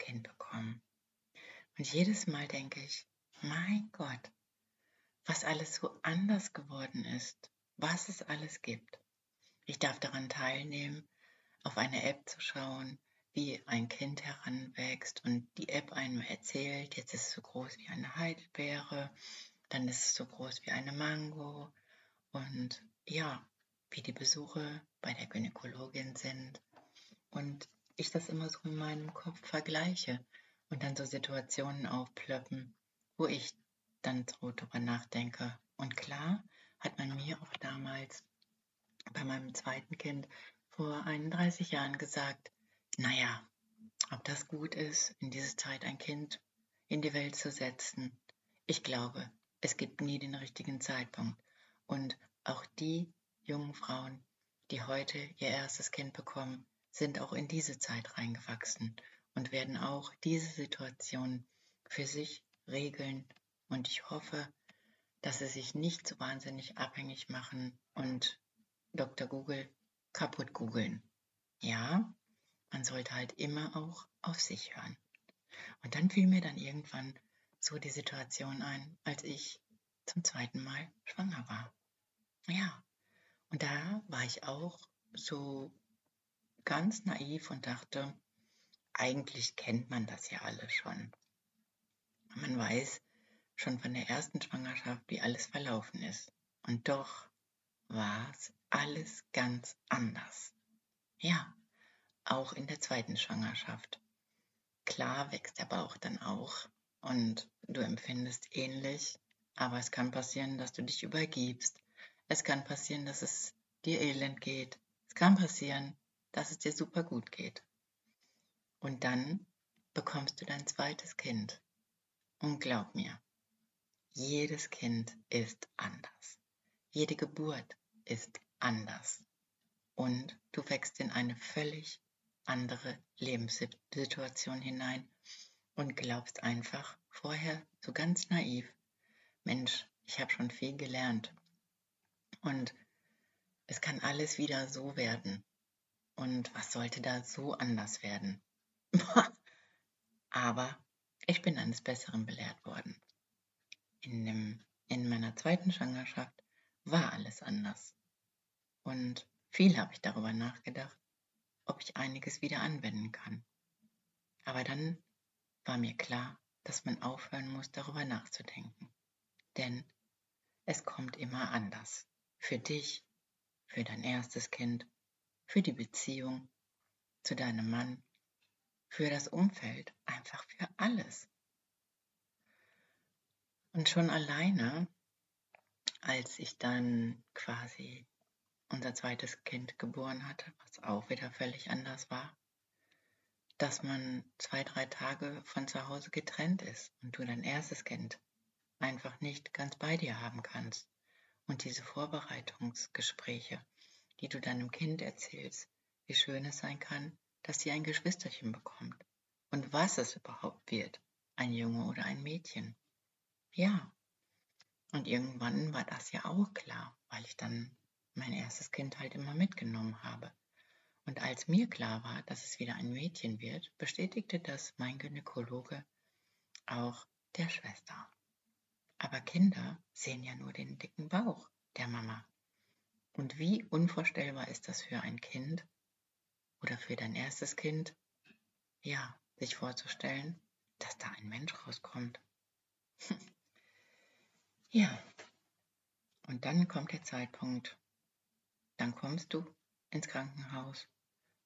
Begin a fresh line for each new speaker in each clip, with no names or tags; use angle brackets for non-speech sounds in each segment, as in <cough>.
Kind bekommen. Und jedes Mal denke ich, mein Gott, was alles so anders geworden ist, was es alles gibt. Ich darf daran teilnehmen, auf eine App zu schauen, wie ein Kind heranwächst und die App einem erzählt, jetzt ist es so groß wie eine Heidelbeere, dann ist es so groß wie eine Mango, und ja, wie die Besuche bei der Gynäkologin sind und ich das immer so in meinem Kopf vergleiche und dann so Situationen aufplöppen, wo ich dann so drüber nachdenke. Und klar hat man mir auch damals bei meinem zweiten Kind vor 31 Jahren gesagt, naja, ob das gut ist, in dieser Zeit ein Kind in die Welt zu setzen. Ich glaube, es gibt nie den richtigen Zeitpunkt. Und auch die jungen Frauen, die heute ihr erstes Kind bekommen, sind auch in diese Zeit reingewachsen und werden auch diese Situation für sich regeln. Und ich hoffe, dass sie sich nicht so wahnsinnig abhängig machen und Dr. Google kaputt googeln. Ja, man sollte halt immer auch auf sich hören. Und dann fiel mir dann irgendwann so die Situation ein, als ich zum zweiten Mal schwanger war. Ja, und da war ich auch so ganz naiv und dachte, eigentlich kennt man das ja alles schon. Man weiß schon von der ersten Schwangerschaft, wie alles verlaufen ist. Und doch war es alles ganz anders. Ja, auch in der zweiten Schwangerschaft. Klar wächst der Bauch dann auch und du empfindest ähnlich, aber es kann passieren, dass du dich übergibst, es kann passieren, dass es dir elend geht. Es kann passieren, dass es dir super gut geht. Und dann bekommst du dein zweites Kind. Und glaub mir, jedes Kind ist anders. Jede Geburt ist anders. Und du wächst in eine völlig andere Lebenssituation hinein und glaubst einfach vorher so ganz naiv, Mensch, ich habe schon viel gelernt und es kann alles wieder so werden. Und was sollte da so anders werden? <laughs> Aber ich bin eines Besseren belehrt worden. In, dem, in meiner zweiten Schwangerschaft war alles anders. Und viel habe ich darüber nachgedacht, ob ich einiges wieder anwenden kann. Aber dann war mir klar, dass man aufhören muss, darüber nachzudenken. Denn es kommt immer anders. Für dich, für dein erstes Kind, für die Beziehung zu deinem Mann, für das Umfeld, einfach für alles. Und schon alleine, als ich dann quasi unser zweites Kind geboren hatte, was auch wieder völlig anders war, dass man zwei, drei Tage von zu Hause getrennt ist und du dein erstes Kind einfach nicht ganz bei dir haben kannst und diese Vorbereitungsgespräche, die du deinem Kind erzählst, wie schön es sein kann, dass sie ein Geschwisterchen bekommt und was es überhaupt wird, ein Junge oder ein Mädchen. Ja, und irgendwann war das ja auch klar, weil ich dann mein erstes Kind halt immer mitgenommen habe. Und als mir klar war, dass es wieder ein Mädchen wird, bestätigte das mein Gynäkologe auch der Schwester. Aber Kinder sehen ja nur den dicken Bauch der Mama. Und wie unvorstellbar ist das für ein Kind oder für dein erstes Kind, ja, sich vorzustellen, dass da ein Mensch rauskommt. <laughs> ja. Und dann kommt der Zeitpunkt, dann kommst du ins Krankenhaus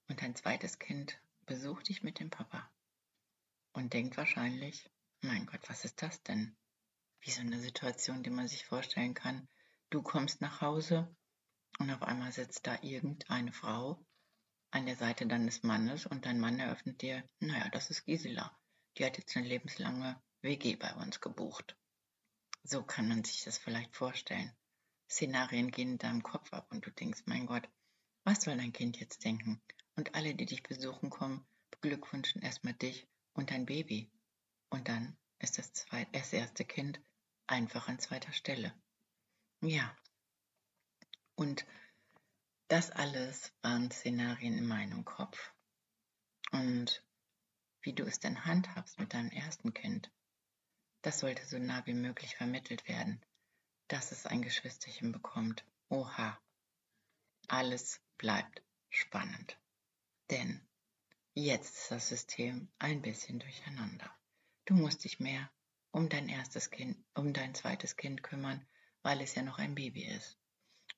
und dein zweites Kind besucht dich mit dem Papa und denkt wahrscheinlich, mein Gott, was ist das denn? Wie so eine Situation, die man sich vorstellen kann. Du kommst nach Hause und auf einmal sitzt da irgendeine Frau an der Seite deines Mannes und dein Mann eröffnet dir, naja, das ist Gisela. Die hat jetzt eine lebenslange WG bei uns gebucht. So kann man sich das vielleicht vorstellen. Szenarien gehen in deinem Kopf ab und du denkst, mein Gott, was soll dein Kind jetzt denken? Und alle, die dich besuchen kommen, beglückwünschen erstmal dich und dein Baby. Und dann ist das, zweite, das erste Kind einfach an zweiter Stelle. Ja. Und das alles waren Szenarien in meinem Kopf. Und wie du es denn handhabst mit deinem ersten Kind, das sollte so nah wie möglich vermittelt werden, dass es ein Geschwisterchen bekommt. Oha, alles bleibt spannend. Denn jetzt ist das System ein bisschen durcheinander. Du musst dich mehr um dein erstes Kind, um dein zweites Kind kümmern, weil es ja noch ein Baby ist.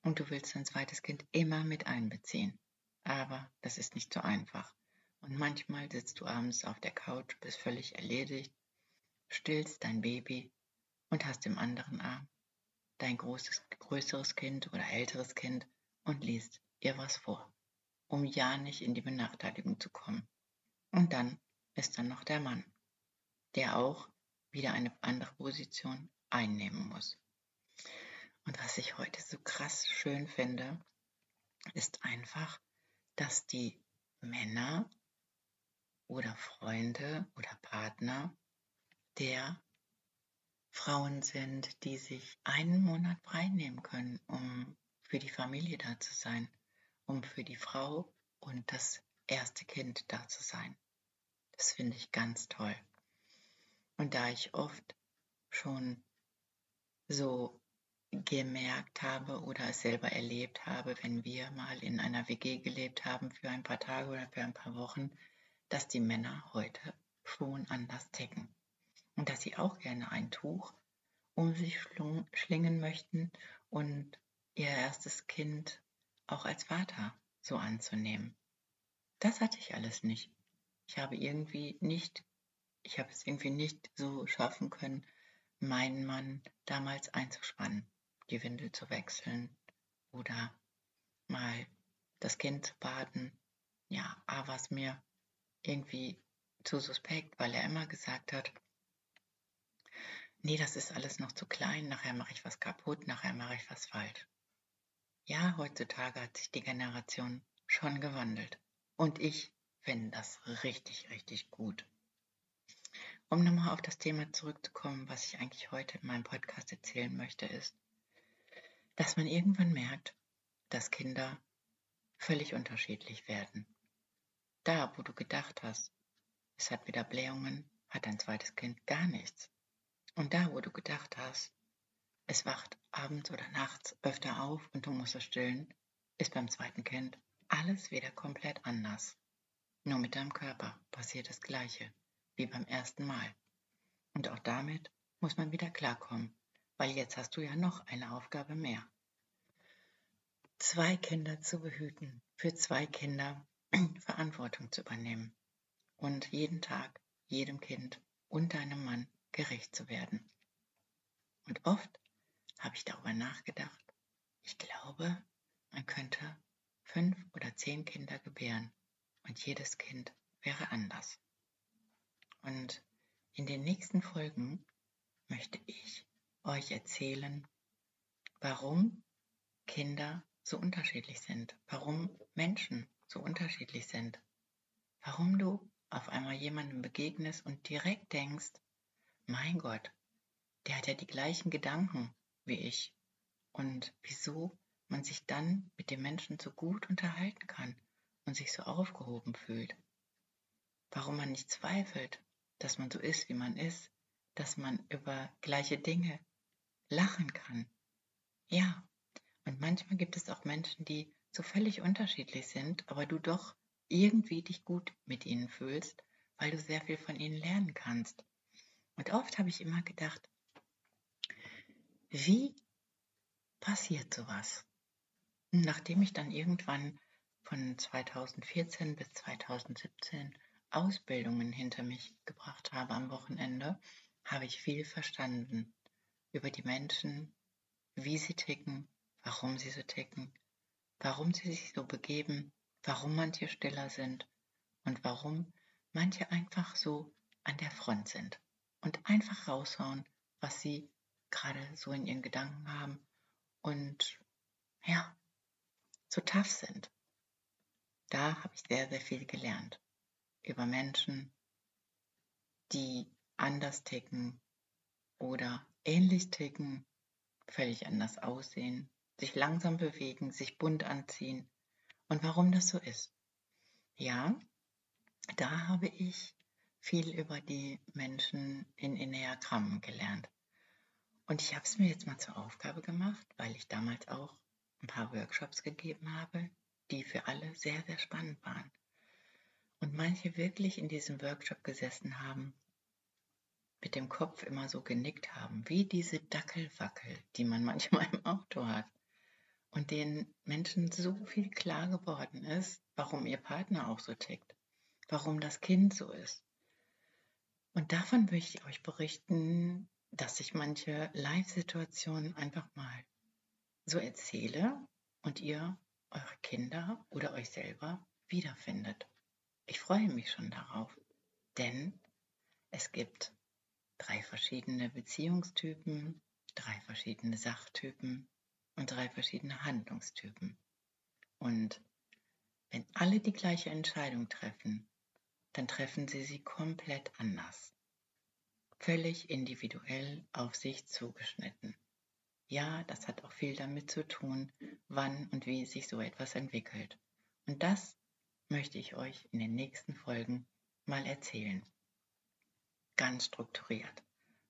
Und du willst dein zweites Kind immer mit einbeziehen. Aber das ist nicht so einfach. Und manchmal sitzt du abends auf der Couch, bist völlig erledigt, stillst dein Baby und hast im anderen Arm dein großes, größeres Kind oder älteres Kind und liest ihr was vor, um ja nicht in die Benachteiligung zu kommen. Und dann ist dann noch der Mann der auch wieder eine andere Position einnehmen muss. Und was ich heute so krass schön finde, ist einfach, dass die Männer oder Freunde oder Partner der Frauen sind, die sich einen Monat frei nehmen können, um für die Familie da zu sein, um für die Frau und das erste Kind da zu sein. Das finde ich ganz toll. Und da ich oft schon so gemerkt habe oder es selber erlebt habe, wenn wir mal in einer WG gelebt haben für ein paar Tage oder für ein paar Wochen, dass die Männer heute schon anders ticken und dass sie auch gerne ein Tuch um sich schlingen möchten und ihr erstes Kind auch als Vater so anzunehmen. Das hatte ich alles nicht. Ich habe irgendwie nicht ich habe es irgendwie nicht so schaffen können, meinen Mann damals einzuspannen, die Windel zu wechseln oder mal das Kind zu baden. Ja, A war es mir irgendwie zu suspekt, weil er immer gesagt hat, nee, das ist alles noch zu klein, nachher mache ich was kaputt, nachher mache ich was falsch. Ja, heutzutage hat sich die Generation schon gewandelt. Und ich finde das richtig, richtig gut. Um nochmal auf das Thema zurückzukommen, was ich eigentlich heute in meinem Podcast erzählen möchte, ist, dass man irgendwann merkt, dass Kinder völlig unterschiedlich werden. Da, wo du gedacht hast, es hat wieder Blähungen, hat dein zweites Kind gar nichts. Und da, wo du gedacht hast, es wacht abends oder nachts öfter auf und du musst es stillen, ist beim zweiten Kind alles wieder komplett anders. Nur mit deinem Körper passiert das Gleiche wie beim ersten Mal. Und auch damit muss man wieder klarkommen, weil jetzt hast du ja noch eine Aufgabe mehr. Zwei Kinder zu behüten, für zwei Kinder <clears throat> Verantwortung zu übernehmen und jeden Tag jedem Kind und deinem Mann gerecht zu werden. Und oft habe ich darüber nachgedacht, ich glaube, man könnte fünf oder zehn Kinder gebären und jedes Kind wäre anders. Und in den nächsten Folgen möchte ich euch erzählen, warum Kinder so unterschiedlich sind, warum Menschen so unterschiedlich sind, warum du auf einmal jemandem begegnest und direkt denkst, mein Gott, der hat ja die gleichen Gedanken wie ich. Und wieso man sich dann mit dem Menschen so gut unterhalten kann und sich so aufgehoben fühlt, warum man nicht zweifelt, dass man so ist, wie man ist, dass man über gleiche Dinge lachen kann. Ja, und manchmal gibt es auch Menschen, die so völlig unterschiedlich sind, aber du doch irgendwie dich gut mit ihnen fühlst, weil du sehr viel von ihnen lernen kannst. Und oft habe ich immer gedacht, wie passiert sowas? Nachdem ich dann irgendwann von 2014 bis 2017 Ausbildungen hinter mich gebracht habe am Wochenende, habe ich viel verstanden über die Menschen, wie sie ticken, warum sie so ticken, warum sie sich so begeben, warum manche stiller sind und warum manche einfach so an der Front sind und einfach raushauen, was sie gerade so in ihren Gedanken haben und ja, so tough sind. Da habe ich sehr, sehr viel gelernt über Menschen, die anders ticken oder ähnlich ticken, völlig anders aussehen, sich langsam bewegen, sich bunt anziehen und warum das so ist. Ja, da habe ich viel über die Menschen in Enneagrammen gelernt. Und ich habe es mir jetzt mal zur Aufgabe gemacht, weil ich damals auch ein paar Workshops gegeben habe, die für alle sehr, sehr spannend waren. Und manche wirklich in diesem Workshop gesessen haben, mit dem Kopf immer so genickt haben, wie diese Dackelwackel, die man <laughs> manchmal im Auto hat. Und den Menschen so viel klar geworden ist, warum ihr Partner auch so tickt, warum das Kind so ist. Und davon möchte ich euch berichten, dass ich manche Live-Situationen einfach mal so erzähle und ihr eure Kinder oder euch selber wiederfindet. Ich freue mich schon darauf, denn es gibt drei verschiedene Beziehungstypen, drei verschiedene Sachtypen und drei verschiedene Handlungstypen. Und wenn alle die gleiche Entscheidung treffen, dann treffen sie sie komplett anders völlig individuell auf sich zugeschnitten. Ja, das hat auch viel damit zu tun, wann und wie sich so etwas entwickelt. Und das möchte ich euch in den nächsten Folgen mal erzählen. Ganz strukturiert.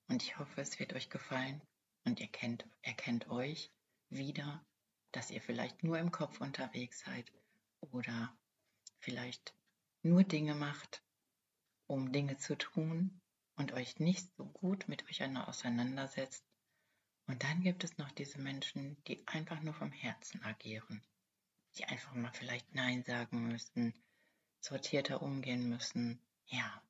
Und ich hoffe, es wird euch gefallen und ihr kennt, erkennt euch wieder, dass ihr vielleicht nur im Kopf unterwegs seid oder vielleicht nur Dinge macht, um Dinge zu tun, und euch nicht so gut mit euch auseinandersetzt. Und dann gibt es noch diese Menschen, die einfach nur vom Herzen agieren, die einfach mal vielleicht Nein sagen müssen, sortierter umgehen müssen. Ja,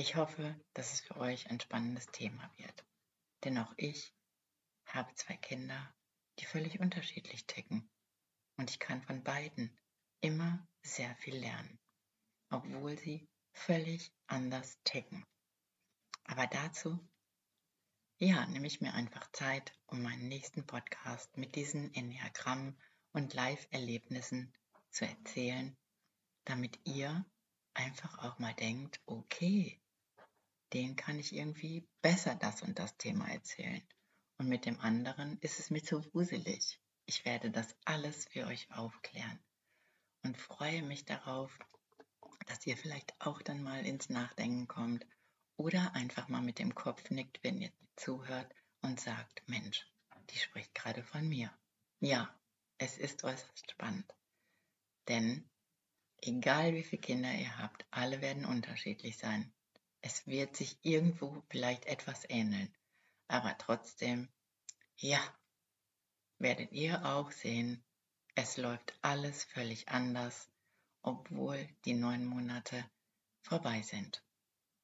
ich hoffe, dass es für euch ein spannendes Thema wird. Denn auch ich habe zwei Kinder, die völlig unterschiedlich ticken. Und ich kann von beiden immer sehr viel lernen, obwohl sie völlig anders ticken. Aber dazu, ja, nehme ich mir einfach Zeit, um meinen nächsten Podcast mit diesen Enneagrammen und Live-Erlebnissen zu erzählen, damit ihr einfach auch mal denkt, okay, den kann ich irgendwie besser das und das Thema erzählen. Und mit dem anderen ist es mir zu wuselig. Ich werde das alles für euch aufklären und freue mich darauf, dass ihr vielleicht auch dann mal ins Nachdenken kommt oder einfach mal mit dem Kopf nickt, wenn ihr zuhört und sagt, Mensch, die spricht gerade von mir. Ja, es ist äußerst spannend. Denn egal wie viele Kinder ihr habt, alle werden unterschiedlich sein. Es wird sich irgendwo vielleicht etwas ähneln. Aber trotzdem, ja, werdet ihr auch sehen, es läuft alles völlig anders, obwohl die neun Monate vorbei sind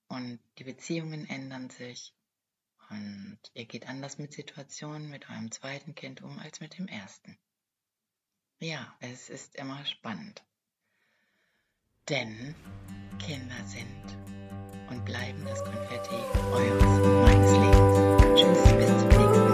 und die Beziehungen ändern sich und ihr geht anders mit Situationen mit eurem zweiten Kind um als mit dem ersten. Ja, es ist immer spannend. Denn Kinder sind und bleiben das Konfetti eures, meines Lebens. Tschüss, bis zum nächsten Mal.